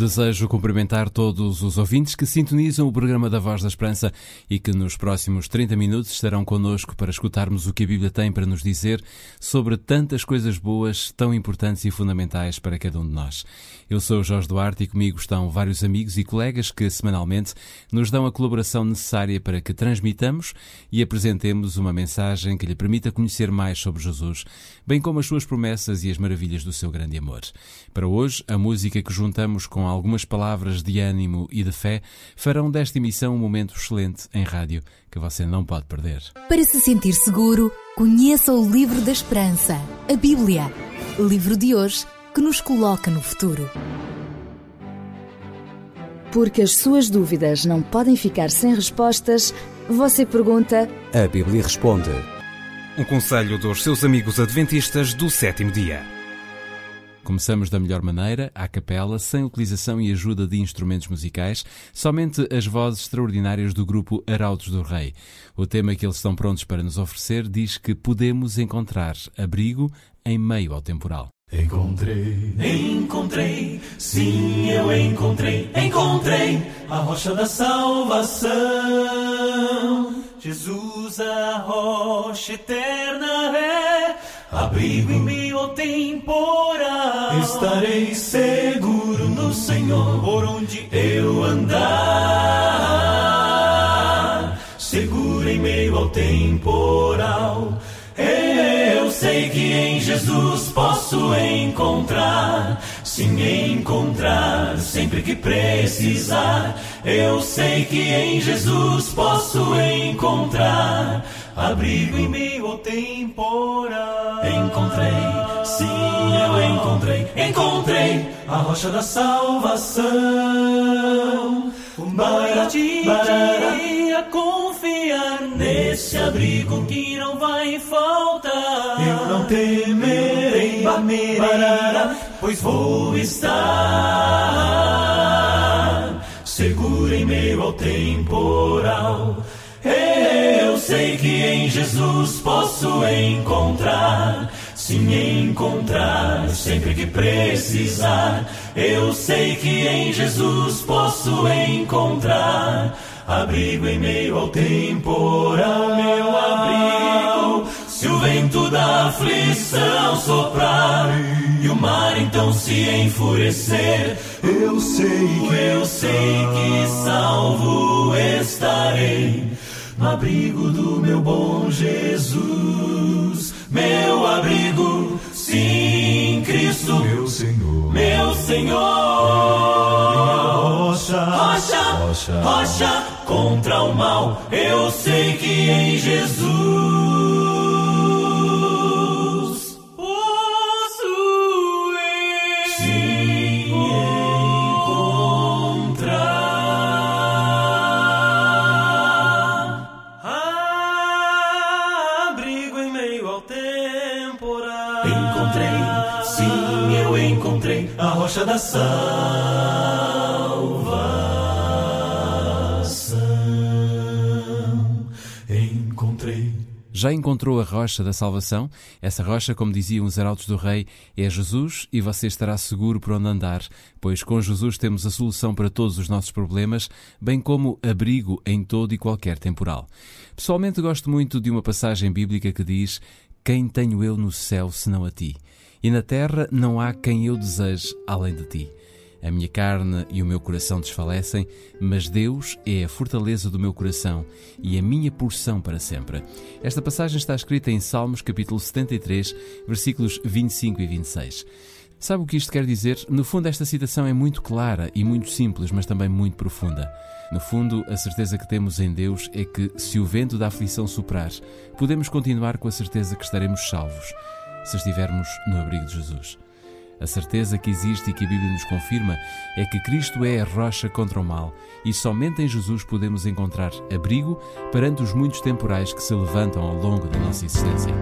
Desejo cumprimentar todos os ouvintes que sintonizam o programa da Voz da Esperança e que nos próximos 30 minutos estarão connosco para escutarmos o que a Bíblia tem para nos dizer sobre tantas coisas boas, tão importantes e fundamentais para cada um de nós. Eu sou Jorge Duarte e comigo estão vários amigos e colegas que semanalmente nos dão a colaboração necessária para que transmitamos e apresentemos uma mensagem que lhe permita conhecer mais sobre Jesus, bem como as suas promessas e as maravilhas do seu grande amor. Para hoje, a música que juntamos com algumas palavras de ânimo e de fé farão desta emissão um momento excelente em rádio que você não pode perder. Para se sentir seguro, conheça o Livro da Esperança, a Bíblia. Livro de hoje que nos coloca no futuro. Porque as suas dúvidas não podem ficar sem respostas, você pergunta. A Bíblia responde. Um conselho dos seus amigos adventistas do sétimo dia. Começamos da melhor maneira, à capela, sem utilização e ajuda de instrumentos musicais, somente as vozes extraordinárias do grupo Arautos do Rei. O tema que eles estão prontos para nos oferecer diz que podemos encontrar abrigo em meio ao temporal. Encontrei, encontrei, sim, eu encontrei, encontrei a rocha da salvação. Jesus, a rocha eterna é abrigo em meio ao temporal. Estarei seguro no Senhor por onde eu andar. Seguro em meio ao temporal. Eu sei que em Jesus posso encontrar, sim, encontrar sempre que precisar. Eu sei que em Jesus posso encontrar abrigo em meio ao temporal. Encontrei, sim, eu encontrei, encontrei a rocha da salvação. Para dia confiar nesse abrigo que não vai faltar. Eu não temerei, barará, pois vou estar seguro em meio ao temporal. Sei que em Jesus posso encontrar, sim, encontrar sempre que precisar. Eu sei que em Jesus posso encontrar abrigo em meio ao temporal, meu abrigo. Se o vento da aflição soprar e o mar então se enfurecer, eu sei que eu sei que salvo estarei abrigo do meu bom Jesus, meu abrigo, sim, Cristo, meu Senhor, meu Senhor, rocha, rocha, rocha, rocha contra o mal, eu sei que em Jesus rocha da salvação. Encontrei. Já encontrou a rocha da salvação? Essa rocha, como diziam os arautos do rei, é Jesus e você estará seguro por onde andar, pois com Jesus temos a solução para todos os nossos problemas, bem como abrigo em todo e qualquer temporal. Pessoalmente gosto muito de uma passagem bíblica que diz: Quem tenho eu no céu senão a ti? E na terra não há quem eu deseje além de ti. A minha carne e o meu coração desfalecem, mas Deus é a fortaleza do meu coração e a minha porção para sempre. Esta passagem está escrita em Salmos capítulo 73, versículos 25 e 26. Sabe o que isto quer dizer? No fundo, esta citação é muito clara e muito simples, mas também muito profunda. No fundo, a certeza que temos em Deus é que, se o vento da aflição soprar, podemos continuar com a certeza que estaremos salvos, se estivermos no abrigo de Jesus. A certeza que existe e que a Bíblia nos confirma é que Cristo é a rocha contra o mal e somente em Jesus podemos encontrar abrigo perante os muitos temporais que se levantam ao longo da nossa existência.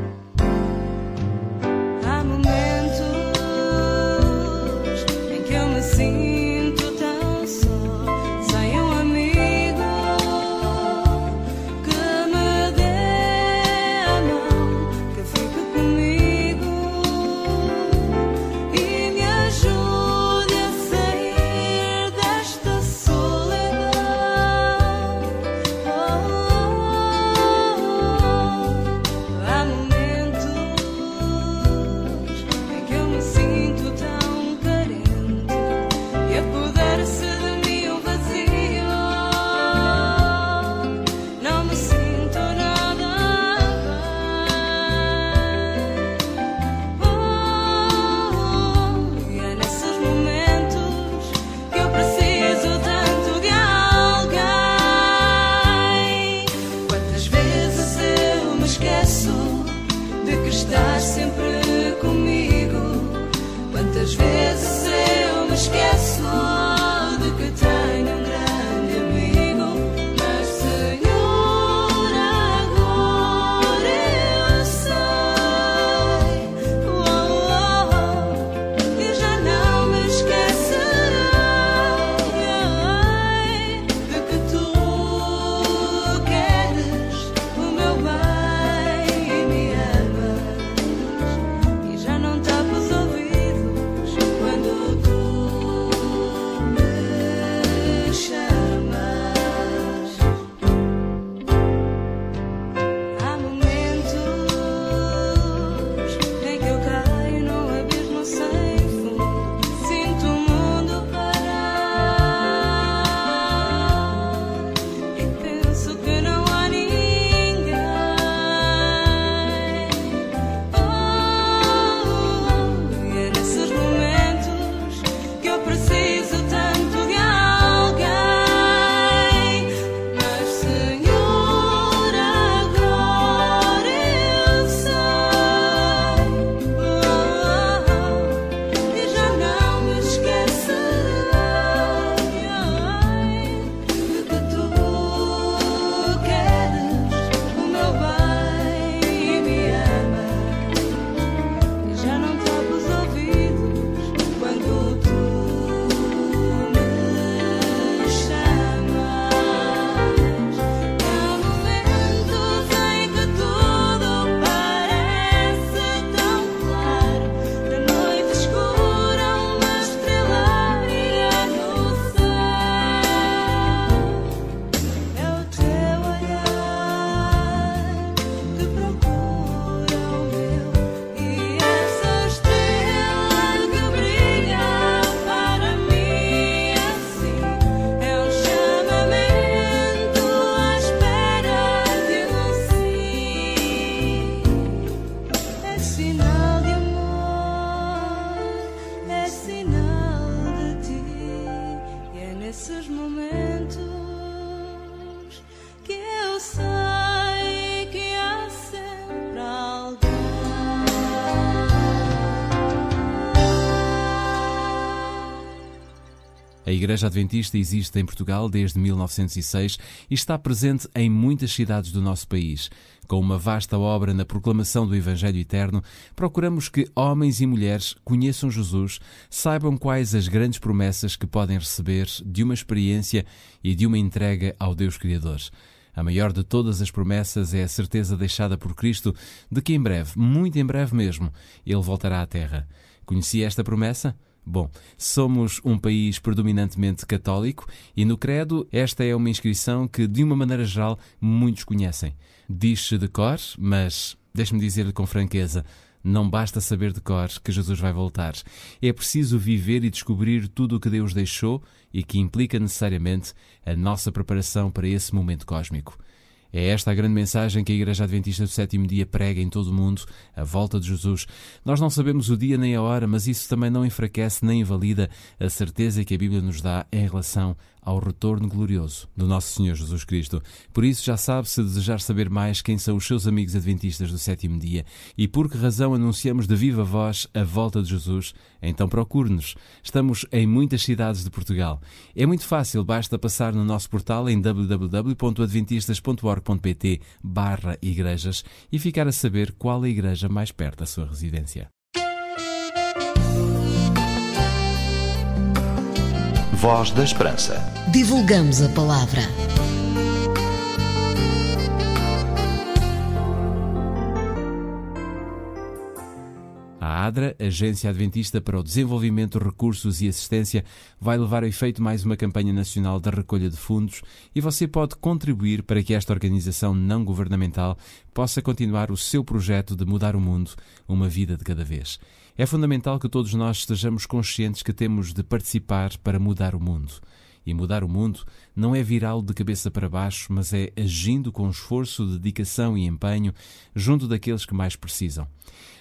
Igreja Adventista existe em Portugal desde 1906 e está presente em muitas cidades do nosso país. Com uma vasta obra na proclamação do Evangelho Eterno, procuramos que homens e mulheres conheçam Jesus, saibam quais as grandes promessas que podem receber de uma experiência e de uma entrega ao Deus Criador. A maior de todas as promessas é a certeza deixada por Cristo de que em breve, muito em breve mesmo, ele voltará à Terra. Conhecia esta promessa? Bom, somos um país predominantemente católico e no Credo esta é uma inscrição que, de uma maneira geral, muitos conhecem. Diz-se de cor, mas deixe-me dizer-lhe com franqueza. Não basta saber de cor que Jesus vai voltar. É preciso viver e descobrir tudo o que Deus deixou e que implica necessariamente a nossa preparação para esse momento cósmico. É esta a grande mensagem que a Igreja Adventista do Sétimo Dia prega em todo o mundo, a volta de Jesus. Nós não sabemos o dia nem a hora, mas isso também não enfraquece nem invalida a certeza que a Bíblia nos dá em relação ao retorno glorioso do nosso Senhor Jesus Cristo. Por isso, já sabe, se desejar saber mais quem são os seus amigos adventistas do sétimo dia e por que razão anunciamos de viva voz a volta de Jesus, então procure-nos. Estamos em muitas cidades de Portugal. É muito fácil, basta passar no nosso portal em www.adventistas.org.pt barra igrejas e ficar a saber qual a igreja mais perto da sua residência. Voz da Esperança. Divulgamos a palavra. A ADRA, Agência Adventista para o Desenvolvimento, Recursos e Assistência, vai levar a efeito mais uma campanha nacional da recolha de fundos e você pode contribuir para que esta organização não governamental possa continuar o seu projeto de mudar o mundo, uma vida de cada vez. É fundamental que todos nós estejamos conscientes que temos de participar para mudar o mundo. E mudar o mundo não é virá-lo de cabeça para baixo, mas é agindo com esforço, dedicação e empenho junto daqueles que mais precisam.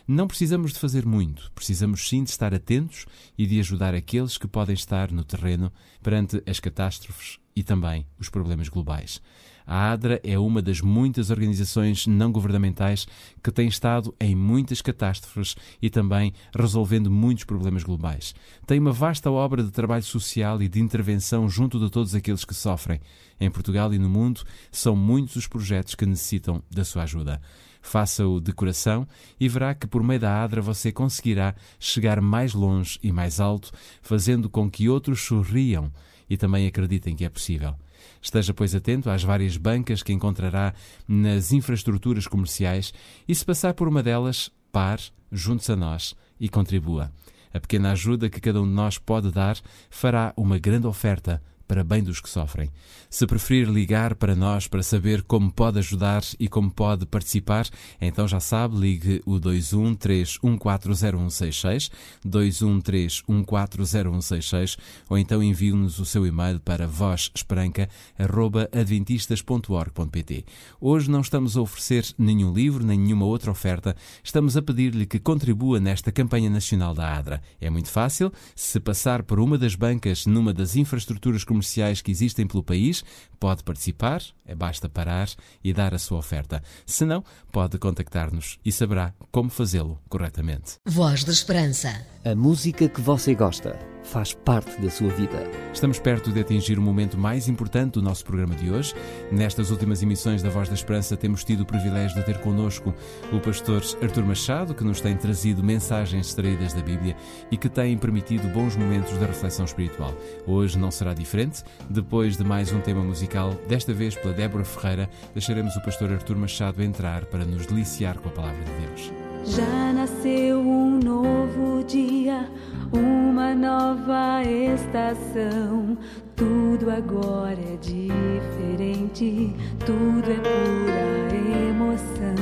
Não precisamos de fazer muito, precisamos sim de estar atentos e de ajudar aqueles que podem estar no terreno perante as catástrofes e também os problemas globais. A ADRA é uma das muitas organizações não governamentais que tem estado em muitas catástrofes e também resolvendo muitos problemas globais. Tem uma vasta obra de trabalho social e de intervenção junto de todos aqueles que sofrem. Em Portugal e no mundo, são muitos os projetos que necessitam da sua ajuda. Faça-o de coração e verá que por meio da ADRA você conseguirá chegar mais longe e mais alto, fazendo com que outros sorriam e também acreditem que é possível. Esteja, pois, atento às várias bancas que encontrará nas infraestruturas comerciais e, se passar por uma delas, pare, junte-se a nós e contribua. A pequena ajuda que cada um de nós pode dar fará uma grande oferta para bem dos que sofrem. Se preferir ligar para nós para saber como pode ajudar e como pode participar, então já sabe, ligue o 213140166, 213140166, ou então envie-nos o seu e-mail para vozesperanca.adventistas.org.pt. Hoje não estamos a oferecer nenhum livro, nem nenhuma outra oferta, estamos a pedir-lhe que contribua nesta campanha nacional da ADRA. É muito fácil, se passar por uma das bancas numa das infraestruturas comerciais comerciais que existem pelo país, pode participar, é basta parar e dar a sua oferta. Se não, pode contactar-nos e saberá como fazê-lo corretamente. Voz da Esperança. A música que você gosta faz parte da sua vida. Estamos perto de atingir o momento mais importante do nosso programa de hoje. Nestas últimas emissões da Voz da Esperança temos tido o privilégio de ter connosco o pastor Artur Machado, que nos tem trazido mensagens extraídas da Bíblia e que tem permitido bons momentos da reflexão espiritual. Hoje não será diferente. Depois de mais um tema musical, desta vez pela Débora Ferreira, deixaremos o pastor Artur Machado entrar para nos deliciar com a palavra de Deus. Já nasceu um novo dia, uma nova estação. Tudo agora é diferente, tudo é pura emoção.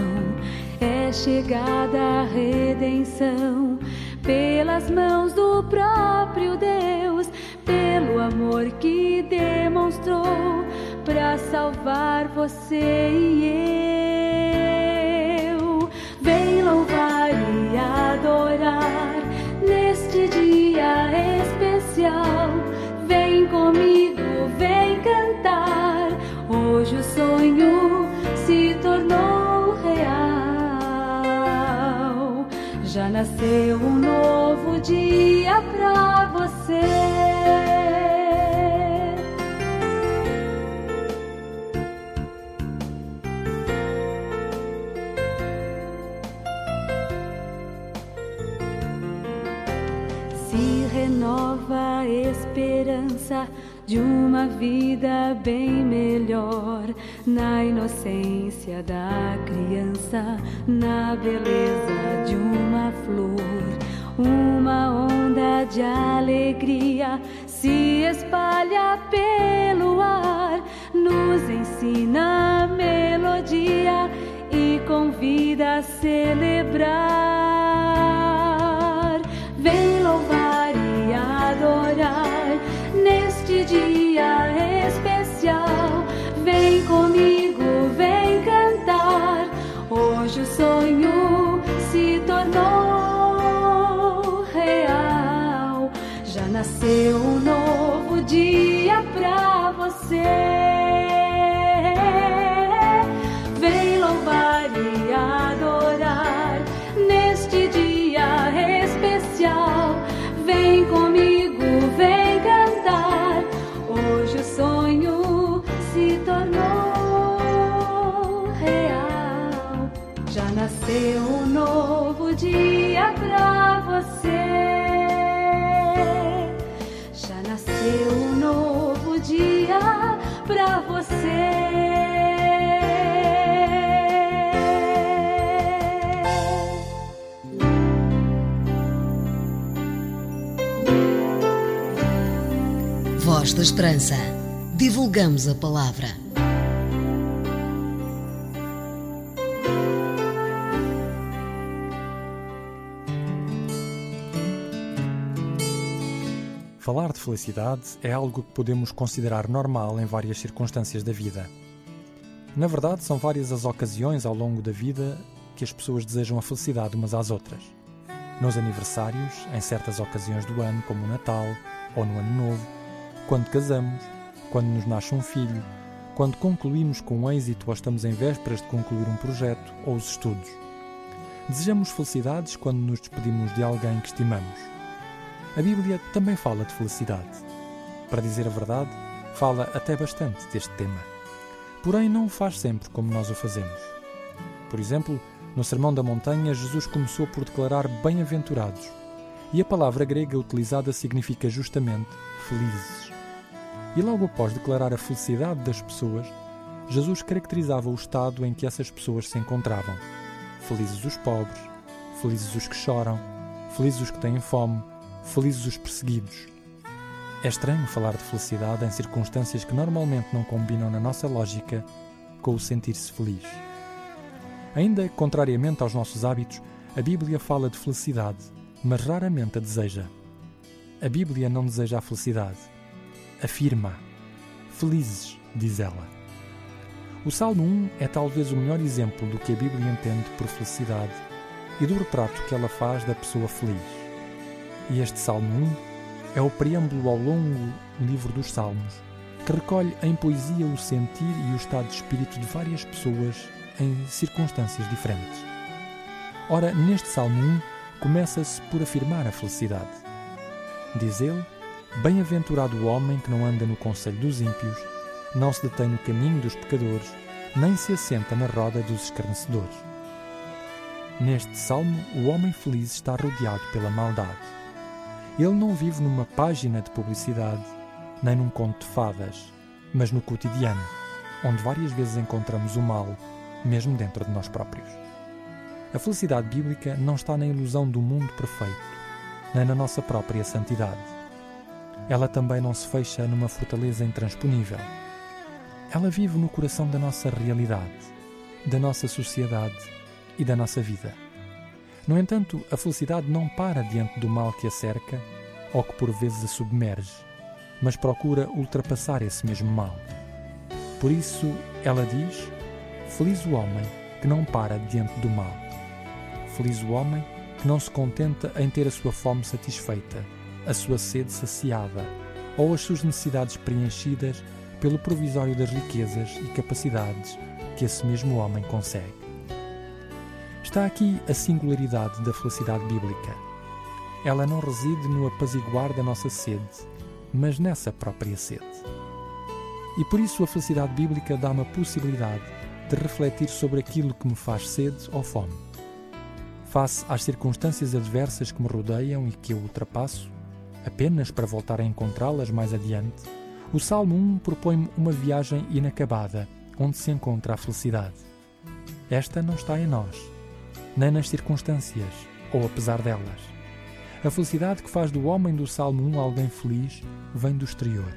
É chegada a redenção pelas mãos do próprio Deus, pelo amor que demonstrou para salvar você e eu. Vem louvar e adorar neste dia especial. Vem comigo, vem cantar. Hoje o sonho se tornou real. Já nasceu um novo dia pra você. Esperança de uma vida bem melhor, na inocência da criança, na beleza de uma flor. Uma onda de alegria se espalha pelo ar, nos ensina a melodia e convida a celebrar. Vem louvar e adorar dia especial. Vem comigo, vem cantar. Hoje o sonho se tornou real. Já nasceu um novo dia pra você. Esperança. Divulgamos a palavra. Falar de felicidade é algo que podemos considerar normal em várias circunstâncias da vida. Na verdade, são várias as ocasiões ao longo da vida que as pessoas desejam a felicidade umas às outras. Nos aniversários, em certas ocasiões do ano, como o Natal ou no Ano Novo, quando casamos, quando nos nasce um filho, quando concluímos com êxito ou estamos em vésperas de concluir um projeto ou os estudos. Desejamos felicidades quando nos despedimos de alguém que estimamos a Bíblia também fala de felicidade. Para dizer a verdade, fala até bastante deste tema. Porém, não o faz sempre como nós o fazemos. Por exemplo, no Sermão da Montanha, Jesus começou por declarar bem-aventurados, e a palavra grega utilizada significa justamente felizes. E logo após declarar a felicidade das pessoas, Jesus caracterizava o estado em que essas pessoas se encontravam. Felizes os pobres, felizes os que choram, felizes os que têm fome, felizes os perseguidos. É estranho falar de felicidade em circunstâncias que normalmente não combinam na nossa lógica com o sentir-se feliz. Ainda contrariamente aos nossos hábitos, a Bíblia fala de felicidade, mas raramente a deseja. A Bíblia não deseja a felicidade, afirma. Felizes, diz ela. O Salmo 1 é talvez o melhor exemplo do que a Bíblia entende por felicidade e do retrato que ela faz da pessoa feliz. E este Salmo 1 é o preâmbulo ao longo livro dos Salmos, que recolhe em poesia o sentir e o estado de espírito de várias pessoas em circunstâncias diferentes. Ora, neste Salmo 1 começa-se por afirmar a felicidade. Diz ele: Bem-aventurado o homem que não anda no conselho dos ímpios, não se detém no caminho dos pecadores, nem se assenta na roda dos escarnecedores. Neste salmo, o homem feliz está rodeado pela maldade. Ele não vive numa página de publicidade, nem num conto de fadas, mas no cotidiano, onde várias vezes encontramos o mal, mesmo dentro de nós próprios. A felicidade bíblica não está na ilusão do mundo perfeito, nem na nossa própria santidade. Ela também não se fecha numa fortaleza intransponível. Ela vive no coração da nossa realidade, da nossa sociedade e da nossa vida. No entanto, a felicidade não para diante do mal que a cerca ou que por vezes a submerge, mas procura ultrapassar esse mesmo mal. Por isso, ela diz: Feliz o homem que não para diante do mal. Feliz o homem que não se contenta em ter a sua fome satisfeita, a sua sede saciada ou as suas necessidades preenchidas pelo provisório das riquezas e capacidades que esse mesmo homem consegue. Está aqui a singularidade da felicidade bíblica. Ela não reside no apaziguar da nossa sede, mas nessa própria sede. E por isso a felicidade bíblica dá-me a possibilidade de refletir sobre aquilo que me faz sede ou fome. Face às circunstâncias adversas que me rodeiam e que eu ultrapasso, apenas para voltar a encontrá-las mais adiante, o Salmo 1 propõe-me uma viagem inacabada onde se encontra a felicidade. Esta não está em nós nem nas circunstâncias, ou apesar delas. A felicidade que faz do homem do Salmo 1 alguém feliz vem do exterior.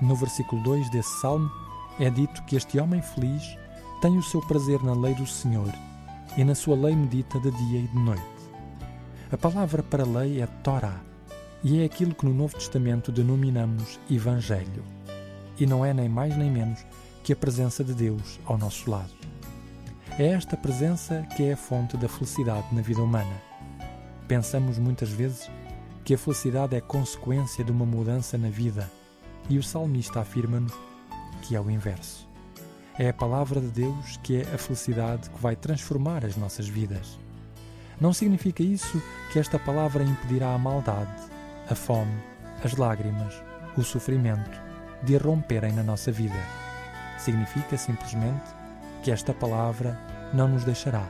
No versículo 2 desse salmo é dito que este homem feliz tem o seu prazer na lei do Senhor e na sua lei medita de dia e de noite. A palavra para lei é Torá e é aquilo que no Novo Testamento denominamos Evangelho. E não é nem mais nem menos que a presença de Deus ao nosso lado. É esta presença que é a fonte da felicidade na vida humana. Pensamos muitas vezes que a felicidade é consequência de uma mudança na vida e o salmista afirma-nos que é o inverso. É a palavra de Deus que é a felicidade que vai transformar as nossas vidas. Não significa isso que esta palavra impedirá a maldade, a fome, as lágrimas, o sofrimento de irromperem na nossa vida. Significa simplesmente que esta palavra não nos deixará.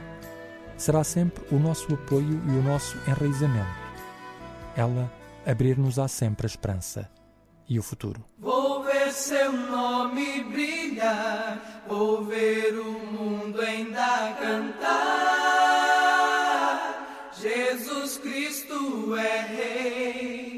Será sempre o nosso apoio e o nosso enraizamento. Ela abrir-nos-á sempre a esperança e o futuro. Vou ver seu nome brilhar, vou ver o mundo ainda cantar. Jesus Cristo é Rei.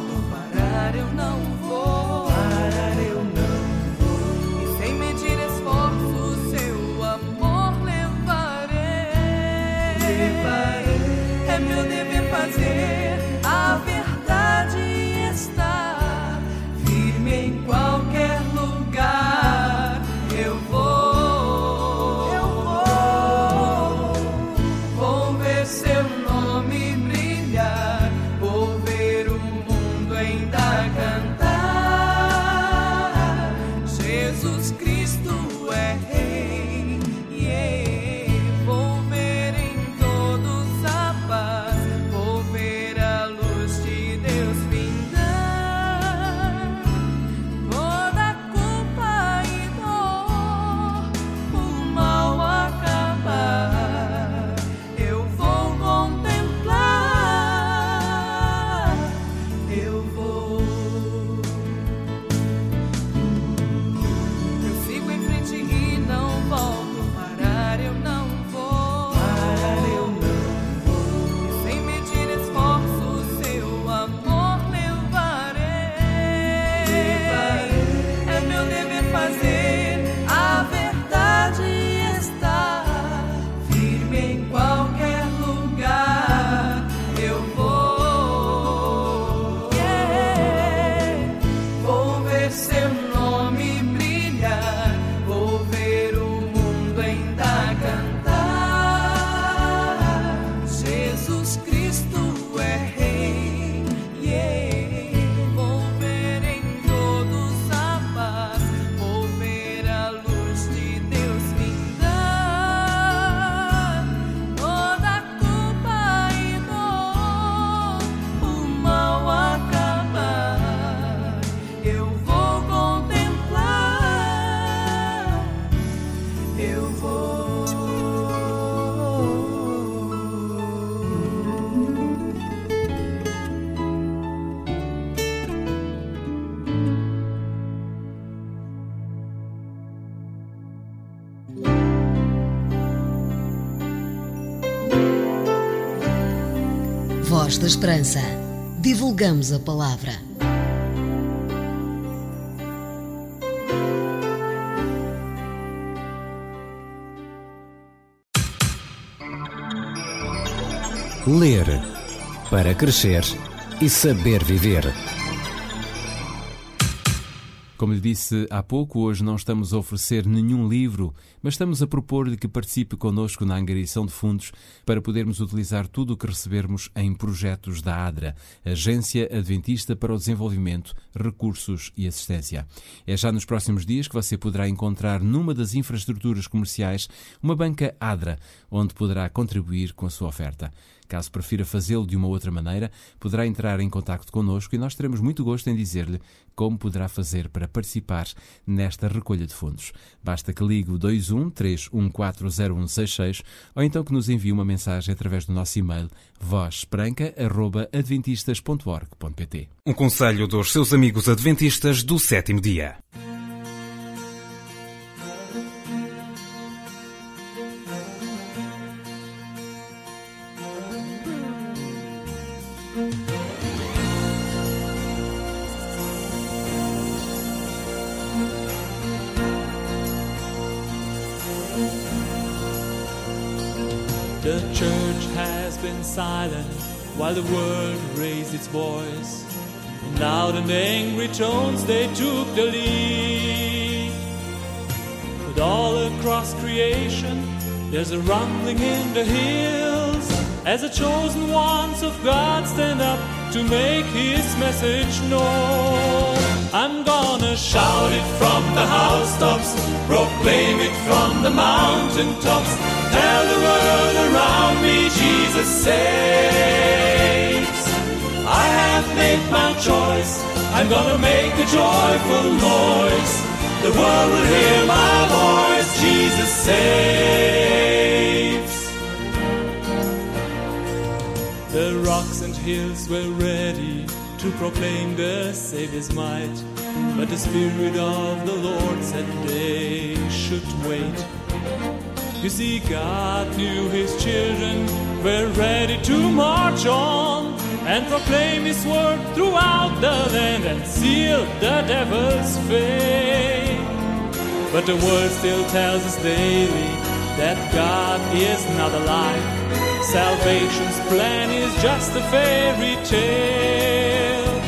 eu não Voz da Esperança. Divulgamos a palavra. Ler para crescer e saber viver. Como lhe disse há pouco, hoje não estamos a oferecer nenhum livro, mas estamos a propor-lhe que participe connosco na angariação de fundos para podermos utilizar tudo o que recebermos em projetos da ADRA, Agência Adventista para o Desenvolvimento, Recursos e Assistência. É já nos próximos dias que você poderá encontrar numa das infraestruturas comerciais uma banca ADRA, onde poderá contribuir com a sua oferta. Caso prefira fazê-lo de uma outra maneira, poderá entrar em contato connosco e nós teremos muito gosto em dizer-lhe como poderá fazer para participar nesta recolha de fundos. Basta que ligue o 21 3140166 ou então que nos envie uma mensagem através do nosso e-mail vozesperanca.adventistas.org.pt Um conselho dos seus amigos adventistas do sétimo dia. There's a rumbling in the hills as the chosen ones of God stand up to make his message known. I'm gonna shout it from the housetops, proclaim it from the mountaintops. Tell the world around me Jesus saves. I have made my choice. I'm gonna make a joyful noise. The world will hear my voice. Jesus saves. The rocks and hills were ready to proclaim the Savior's might. But the Spirit of the Lord said they should wait. You see, God knew His children were ready to march on and proclaim His word throughout the land and seal the devil's fate. But the word still tells us daily that God is not alive. Salvation's plan is just a fairy tale.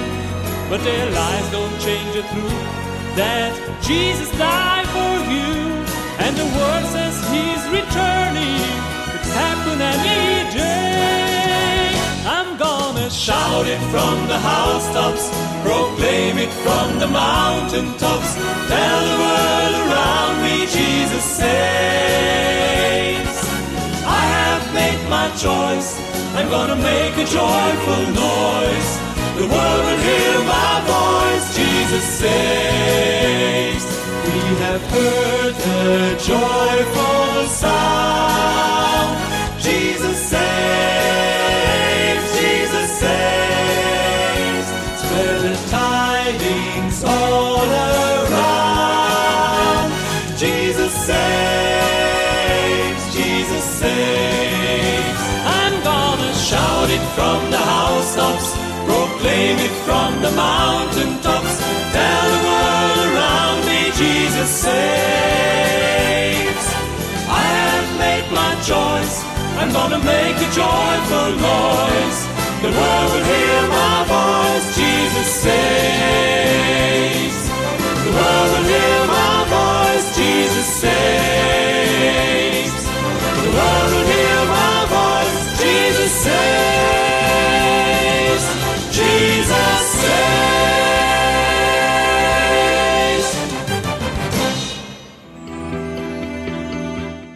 But their lies don't change the truth that Jesus died for you. And the word says he's returning. It happen any day. Shout it from the housetops, proclaim it from the mountaintops. Tell the world around me Jesus saves. I have made my choice. I'm gonna make a joyful noise. The world will hear my voice. Jesus saves. We have heard the joyful sound. Jesus. Spread the tidings all around. Jesus saves. Jesus saves. I'm gonna shout it from the housetops, proclaim it from the mountaintops. Tell the world around me, Jesus saves. I have made my choice. I'm gonna make a joyful noise. The world will hear my voice. Jesus. The world will hear my voice. Jesus. The world will hear my voice. Jesus. Jesus.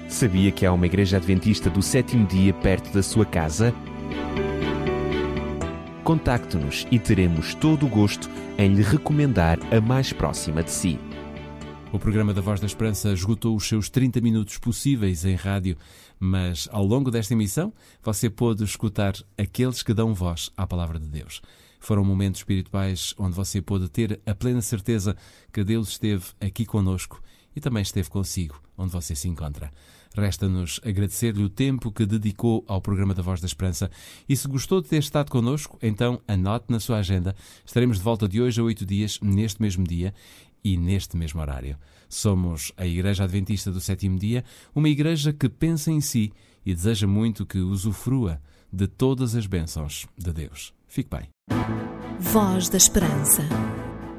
Sabia que há uma igreja adventista do sétimo dia perto da sua casa? Contacte-nos e teremos todo o gosto em lhe recomendar a mais próxima de si. O programa da Voz da Esperança esgotou os seus 30 minutos possíveis em rádio, mas ao longo desta emissão você pôde escutar aqueles que dão voz à Palavra de Deus. Foram momentos espirituais onde você pôde ter a plena certeza que Deus esteve aqui conosco e também esteve consigo, onde você se encontra. Resta-nos agradecer-lhe o tempo que dedicou ao programa da Voz da Esperança e se gostou de ter estado connosco, então anote na sua agenda. Estaremos de volta de hoje a oito dias, neste mesmo dia e neste mesmo horário. Somos a Igreja Adventista do Sétimo Dia, uma igreja que pensa em si e deseja muito que usufrua de todas as bênçãos de Deus. Fique bem. Voz da Esperança.